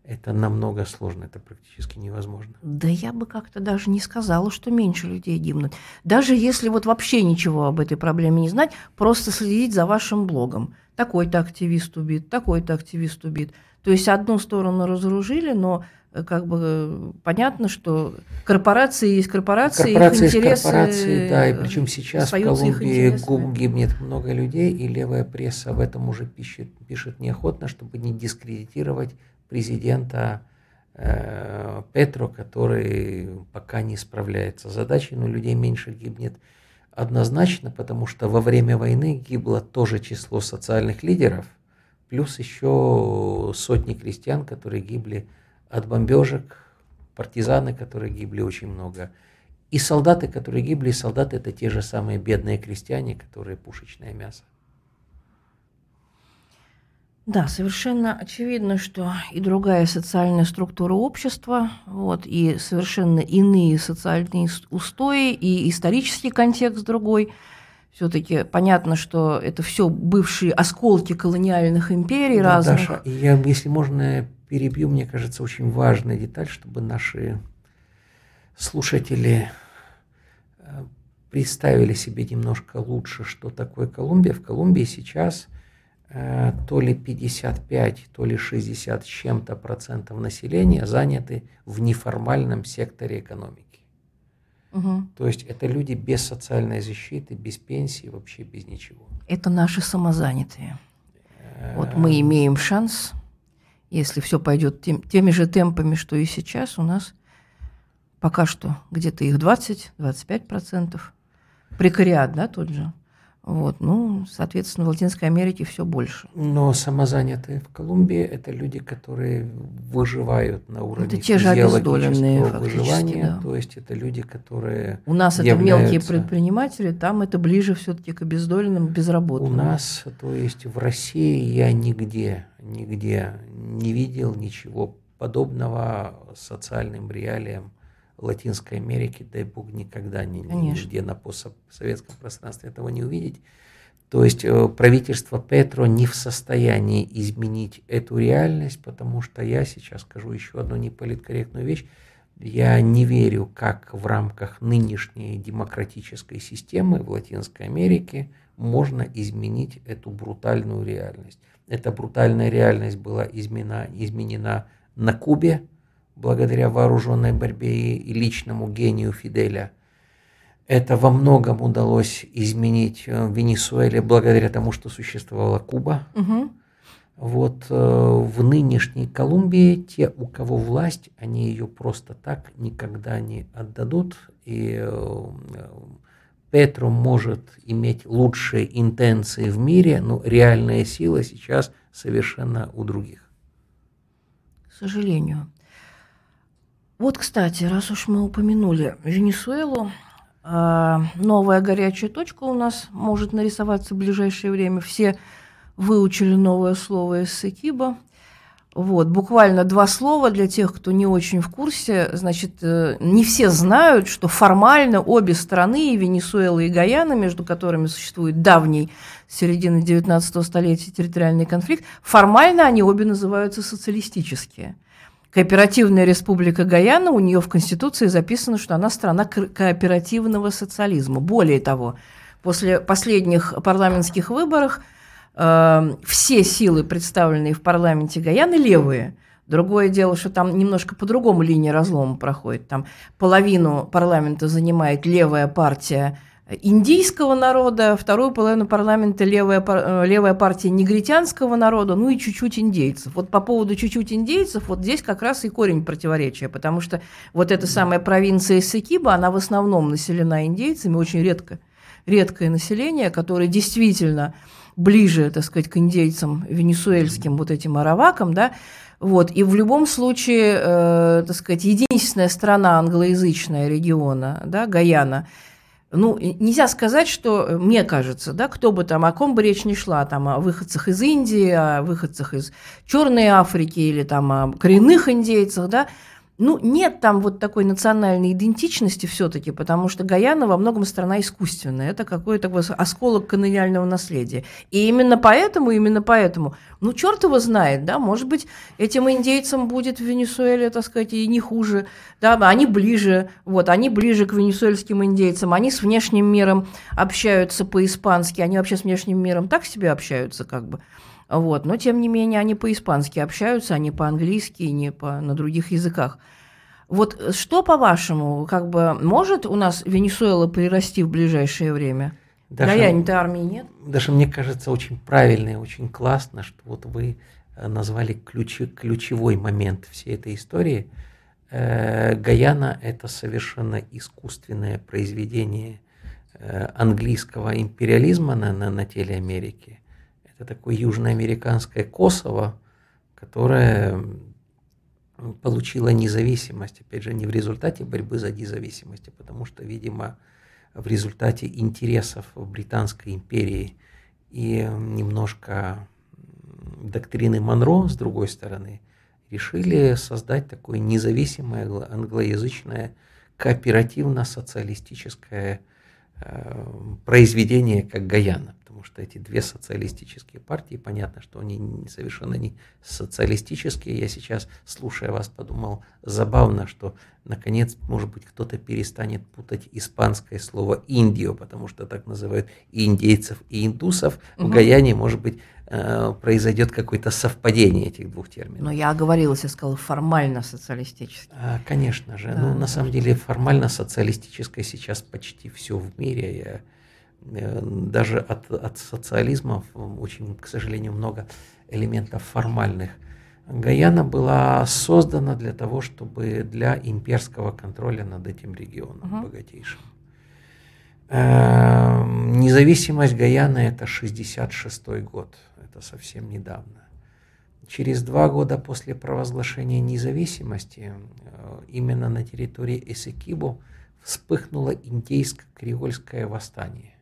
Это намного сложно, это практически невозможно. Да я бы как-то даже не сказала, что меньше людей гибнут. Даже если вот вообще ничего об этой проблеме не знать, просто следить за вашим блогом. Такой-то активист убит, такой-то активист убит. То есть одну сторону разоружили, но Э, как бы э, понятно, что корпорации есть корпорации, корпорации их интересы, корпорации, да, и причем сейчас в Колумбии гибнет много людей, и левая пресса об этом уже пишет, пишет неохотно, чтобы не дискредитировать президента э, Петро, который пока не справляется с задачей, но людей меньше гибнет однозначно, потому что во время войны гибло тоже число социальных лидеров, плюс еще сотни крестьян, которые гибли от бомбежек, партизаны, которые гибли очень много. И солдаты, которые гибли, солдаты это те же самые бедные крестьяне, которые пушечное мясо. Да, совершенно очевидно, что и другая социальная структура общества, вот, и совершенно иные социальные устои, и исторический контекст другой. Все-таки понятно, что это все бывшие осколки колониальных империй да, разных. Даша, я, если можно, перебью, мне кажется, очень важная деталь, чтобы наши слушатели э, представили себе немножко лучше, что такое Колумбия. В Колумбии сейчас то ли 55, то ли 60 с чем-то процентов населения заняты в неформальном секторе экономики. Угу. То есть это люди без социальной защиты, без пенсии, вообще без ничего. Это наши самозанятые. Вот мы э, имеем шанс если все пойдет тем, теми же темпами, что и сейчас, у нас пока что где-то их 20-25%. Прекариат, да, тот же. Вот, ну, соответственно, в Латинской Америке все больше. Но самозанятые в Колумбии это люди, которые выживают на уровне это те же обездоленные выживания. Да. То есть это люди, которые у нас являются... это мелкие предприниматели, там это ближе все-таки к обездоленным, безработным. У нас, то есть в России я нигде, нигде не видел ничего подобного социальным реалиям Латинской Америки, дай бог, никогда ни, нигде на постсоветском пространстве этого не увидеть. То есть э, правительство Петро не в состоянии изменить эту реальность, потому что я сейчас скажу еще одну неполиткорректную вещь. Я не верю, как в рамках нынешней демократической системы в Латинской Америке можно изменить эту брутальную реальность. Эта брутальная реальность была изменена, изменена на Кубе, благодаря вооруженной борьбе и личному гению Фиделя. Это во многом удалось изменить э, в Венесуэле благодаря тому, что существовала Куба. Угу. Вот э, в нынешней Колумбии те, у кого власть, они ее просто так никогда не отдадут. И э, Петро может иметь лучшие интенции в мире, но реальная сила сейчас совершенно у других. К сожалению. Вот, кстати, раз уж мы упомянули Венесуэлу, а, новая горячая точка у нас может нарисоваться в ближайшее время. Все выучили новое слово из Секиба. Вот, буквально два слова для тех, кто не очень в курсе. Значит, э, не все знают, что формально обе страны, и Венесуэла, и Гаяна, между которыми существует давний середины 19 столетия территориальный конфликт, формально они обе называются социалистические – Кооперативная республика Гаяна, у нее в Конституции записано, что она страна кооперативного социализма. Более того, после последних парламентских выборов э, все силы, представленные в парламенте Гаяны, левые. Другое дело, что там немножко по-другому линия разлома проходит. Там половину парламента занимает левая партия индийского народа, вторую половину парламента левая, э, левая партия негритянского народа, ну и чуть-чуть индейцев. Вот по поводу чуть-чуть индейцев, вот здесь как раз и корень противоречия, потому что вот эта самая провинция Сикиба, она в основном населена индейцами, очень редко, редкое население, которое действительно ближе, так сказать, к индейцам венесуэльским, вот этим аравакам, да, вот, и в любом случае, э, так сказать, единственная страна англоязычная региона, да, Гаяна – ну, нельзя сказать, что, э, мне кажется, да, кто бы там, о ком бы речь не шла, там, о выходцах из Индии, о выходцах из Черной Африки или там о коренных индейцах, да, ну, нет там вот такой национальной идентичности все-таки, потому что Гаяна во многом страна искусственная. Это какой-то осколок колониального наследия. И именно поэтому, именно поэтому, ну, черт его знает, да, может быть, этим индейцам будет в Венесуэле, так сказать, и не хуже, да, они ближе, вот, они ближе к венесуэльским индейцам, они с внешним миром общаются по-испански, они вообще с внешним миром так себе общаются, как бы. Вот. Но, тем не менее, они по-испански общаются, они по-английски, не по, на других языках. Вот что, по-вашему, как бы может у нас Венесуэла прирасти в ближайшее время? Даже, Гаяне-то армии нет. Даже мне кажется очень правильно и очень классно, что вот вы э, назвали ключи, ключевой момент всей этой истории. Э, Гаяна – это совершенно искусственное произведение э, английского империализма на, на, на теле Америки. Это такое южноамериканское Косово, которое получила независимость, опять же, не в результате борьбы за независимость, а потому что, видимо, в результате интересов Британской империи и немножко доктрины Монро, с другой стороны, решили создать такое независимое англоязычное кооперативно-социалистическое произведение, как Гаяна потому что эти две социалистические партии, понятно, что они совершенно не социалистические. Я сейчас, слушая вас, подумал, забавно, что наконец, может быть, кто-то перестанет путать испанское слово «индио», потому что так называют и индейцев, и индусов. Угу. В Гаяне, может быть, э, произойдет какое-то совпадение этих двух терминов. Но я оговорилась, я сказала формально социалистическое. А, конечно же. Да, ну, на самом деле, формально социалистическое сейчас почти все в мире. Я Э, даже от, от социализма очень, к сожалению, много элементов формальных. Гаяна была создана для того, чтобы для имперского контроля над этим регионом угу. богатейшим. Э, независимость Гаяны это 66 год, это совсем недавно. Через два года после провозглашения независимости э, именно на территории Эсекибу вспыхнуло индейско-креольское восстание.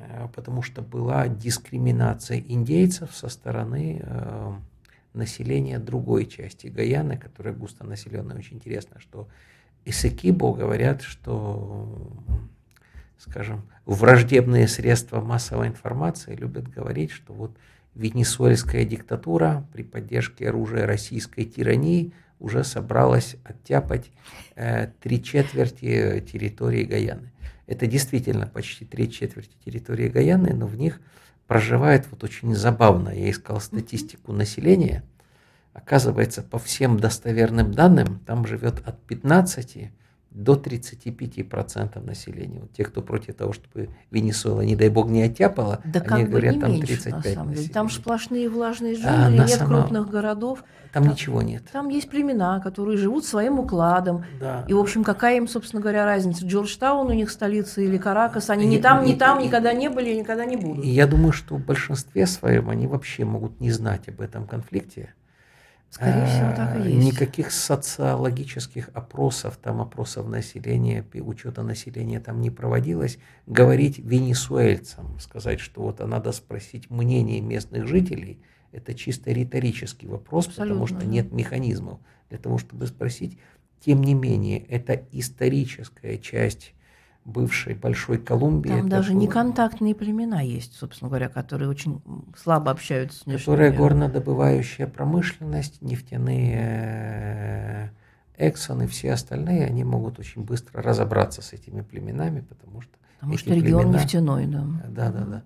Э, потому что была дискриминация индейцев со стороны э, населения другой части Гаяны, которая густо населенная. Очень интересно, что Исекибо говорят, что, скажем, враждебные средства массовой информации любят говорить, что вот венесуэльская диктатура при поддержке оружия российской тирании уже собралась оттяпать э, три четверти территории Гаяны. Это действительно почти три четверти территории Гаяны, но в них проживает вот очень забавно. Я искал статистику населения. Оказывается, по всем достоверным данным, там живет от 15 до 35% населения. Вот те, кто против того, чтобы Венесуэла, не дай бог, не оттяпала, да они говорят, не там меньше, 35 на деле. Там сплошные влажные джунгли, а, нет самом... крупных городов. Там, там ничего нет. Там есть племена, которые живут своим укладом. Да. И, в общем, какая им, собственно говоря, разница? Джорджтаун у них столица или Каракас? Они и, ни там, ни там никогда не были и никогда не будут. И я думаю, что в большинстве своем они вообще могут не знать об этом конфликте. Скорее всего, так и есть. Никаких социологических опросов, там опросов населения, учета населения там не проводилось. Говорить венесуэльцам, сказать, что вот надо спросить мнение местных жителей, это чисто риторический вопрос, Абсолютно, потому что нет механизмов для того, чтобы спросить. Тем не менее, это историческая часть бывшей Большой Колумбии. Там даже было... неконтактные племена есть, собственно говоря, которые очень слабо общаются с внешним Которая горнодобывающая промышленность, нефтяные э, Эксон и все остальные, они могут очень быстро разобраться с этими племенами, потому что Потому что регион племена, нефтяной, да. Да, да, да.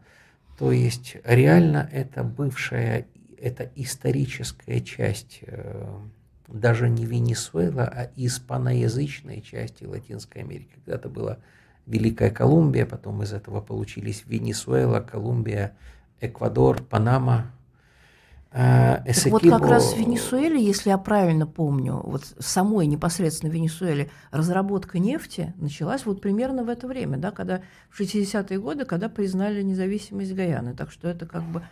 То есть реально это бывшая это историческая часть э, даже не Венесуэла, а испаноязычной части Латинской Америки. Когда-то была Великая Колумбия, потом из этого получились Венесуэла, Колумбия, Эквадор, Панама, Эсекибо... вот как раз в Венесуэле, если я правильно помню, вот в самой непосредственно Венесуэле разработка нефти началась вот примерно в это время, да, когда в 60-е годы, когда признали независимость Гаяны. Так что это как бы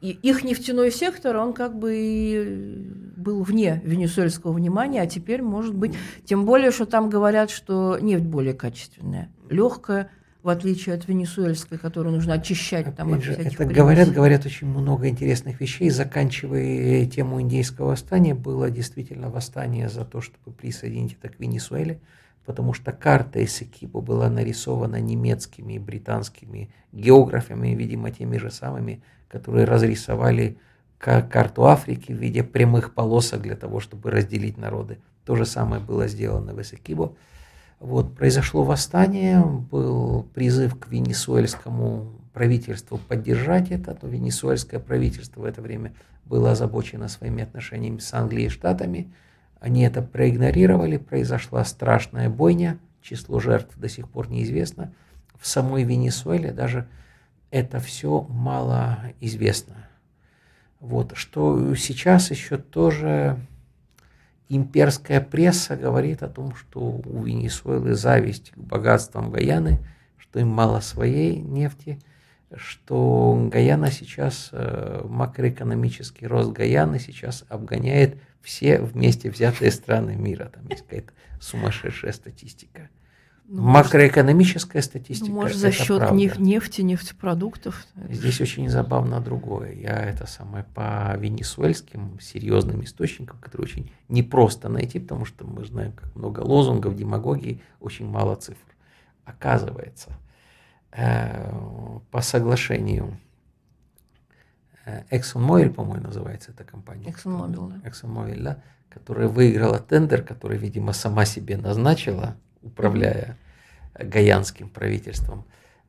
и их нефтяной сектор, он как бы был вне венесуэльского внимания, а теперь может быть, тем более, что там говорят, что нефть более качественная, легкая, в отличие от венесуэльской, которую нужно очищать Опять там от же, это говорят, говорят очень много интересных вещей. Заканчивая тему индейского восстания, было действительно восстание за то, чтобы присоединить это к Венесуэле, потому что карта Эсекибо была нарисована немецкими и британскими географами, видимо, теми же самыми, которые разрисовали карту Африки в виде прямых полосок для того, чтобы разделить народы. То же самое было сделано в Эсекибо. Вот, произошло восстание, был призыв к венесуэльскому правительству поддержать это, но венесуэльское правительство в это время было озабочено своими отношениями с Англией и Штатами. Они это проигнорировали, произошла страшная бойня, число жертв до сих пор неизвестно. В самой Венесуэле даже это все мало известно. Вот, что сейчас еще тоже имперская пресса говорит о том, что у Венесуэлы зависть к богатствам Гаяны, что им мало своей нефти, что Гаяна сейчас, э, макроэкономический рост Гаяны сейчас обгоняет все вместе взятые страны мира. Там есть какая-то сумасшедшая статистика. Ну, Макроэкономическая статистика. Ну, может, за счет правда. нефти, нефтепродуктов. Здесь очень забавно другое. Я это самое по венесуэльским серьезным источникам, которые очень непросто найти, потому что мы знаем, как много лозунгов, демагогии, очень мало цифр. Оказывается, э, по соглашению э, ExxonMobil, по-моему, называется эта компания. ExxonMobil, да. ExxonMobil, да, которая выиграла тендер, который, видимо, сама себе назначила управляя гаянским правительством.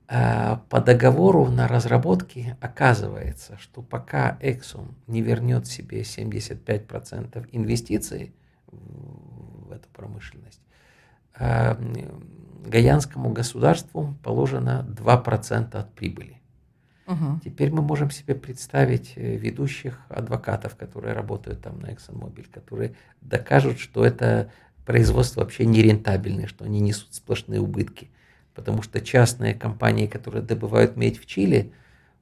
А по договору на разработке оказывается, что пока Exxon не вернет себе 75% инвестиций в эту промышленность, а, гаянскому государству положено 2% от прибыли. Угу. Теперь мы можем себе представить э, ведущих адвокатов, которые работают там на ExxonMobil, которые докажут, что это производство вообще нерентабельное, что они несут сплошные убытки. Потому что частные компании, которые добывают медь в Чили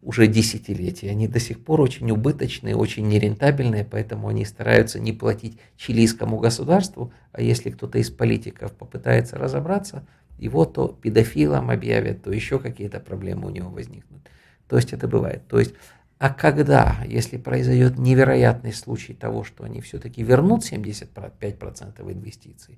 уже десятилетия, они до сих пор очень убыточные, очень нерентабельные, поэтому они стараются не платить чилийскому государству, а если кто-то из политиков попытается разобраться, его то педофилом объявят, то еще какие-то проблемы у него возникнут. То есть это бывает. То есть а когда, если произойдет невероятный случай того, что они все-таки вернут 75% инвестиций,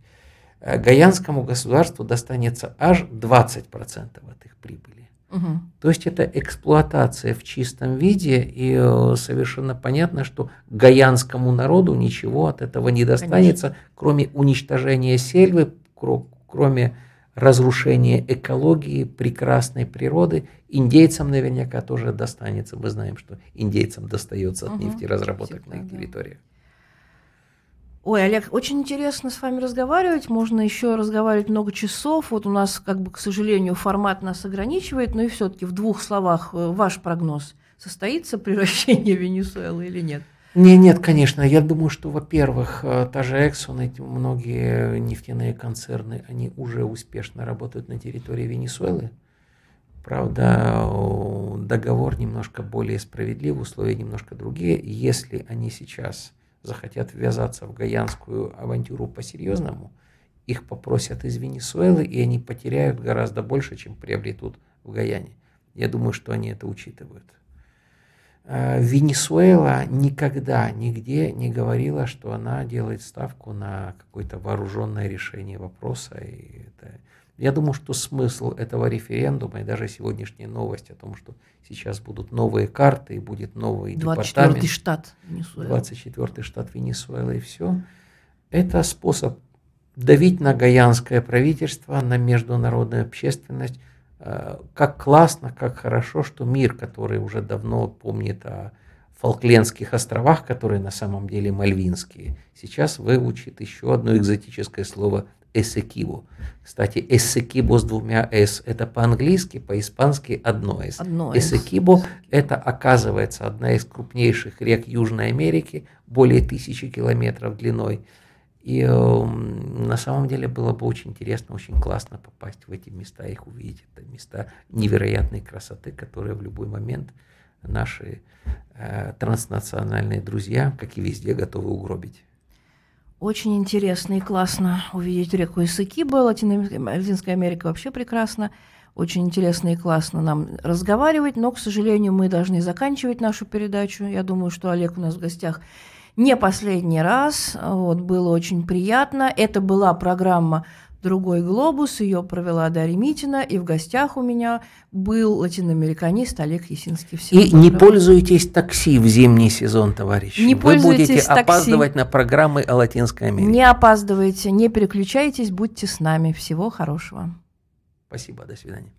э, Гаянскому государству достанется аж 20% от их прибыли. Угу. То есть это эксплуатация в чистом виде, и э, совершенно понятно, что гаянскому народу ничего от этого не достанется, Конечно. кроме уничтожения сельвы, кроме разрушение экологии, прекрасной природы. Индейцам наверняка тоже достанется. Мы знаем, что индейцам достается от угу, нефтеразработок на их территориях. Ой, Олег, очень интересно с вами разговаривать. Можно еще разговаривать много часов. Вот у нас, как бы, к сожалению, формат нас ограничивает, но и все-таки в двух словах э, ваш прогноз состоится превращение *laughs* Венесуэлы или нет? Не, нет, конечно. Я думаю, что, во-первых, э, та же Exxon, эти многие нефтяные концерны, они уже успешно работают на территории Венесуэлы. Правда, договор немножко более справедлив, условия немножко другие. Если они сейчас захотят ввязаться в гаянскую авантюру по-серьезному, их попросят из Венесуэлы, и они потеряют гораздо больше, чем приобретут в Гаяне. Я думаю, что они это учитывают. Э, Венесуэла никогда нигде не говорила, что она делает ставку на какое-то вооруженное решение вопроса. И это... Я думаю, что смысл этого референдума и даже сегодняшняя новость о том, что сейчас будут новые карты и будет новый 24 департамент. штат Венесуэлы. 24 штат Венесуэлы и все. Это способ давить на гаянское правительство, на международную общественность, как классно, как хорошо, что мир, который уже давно помнит о Фолклендских островах, которые на самом деле мальвинские, сейчас выучит еще одно экзотическое слово Эсекибо. Кстати, Эсекибо с двумя «с» – это по-английски, по-испански одно «с». Одно Эсекибо – это, оказывается, одна из крупнейших рек Южной Америки, более тысячи километров длиной. И э, на самом деле было бы очень интересно, очень классно попасть в эти места, их увидеть. Это места невероятной красоты, которые в любой момент наши э, транснациональные друзья, как и везде, готовы угробить. Очень интересно и классно увидеть реку Исыкиба. Латинская Америка вообще прекрасно. Очень интересно и классно нам разговаривать, но, к сожалению, мы должны заканчивать нашу передачу. Я думаю, что Олег у нас в гостях не последний раз. Вот, было очень приятно. Это была программа другой глобус, ее провела Дарья Митина, и в гостях у меня был латиноамериканист Олег Есинский. Всего и доброго. не пользуйтесь такси в зимний сезон, товарищи. Не Вы будете такси. опаздывать на программы о Латинской Америке. Не опаздывайте, не переключайтесь, будьте с нами. Всего хорошего. Спасибо, до свидания.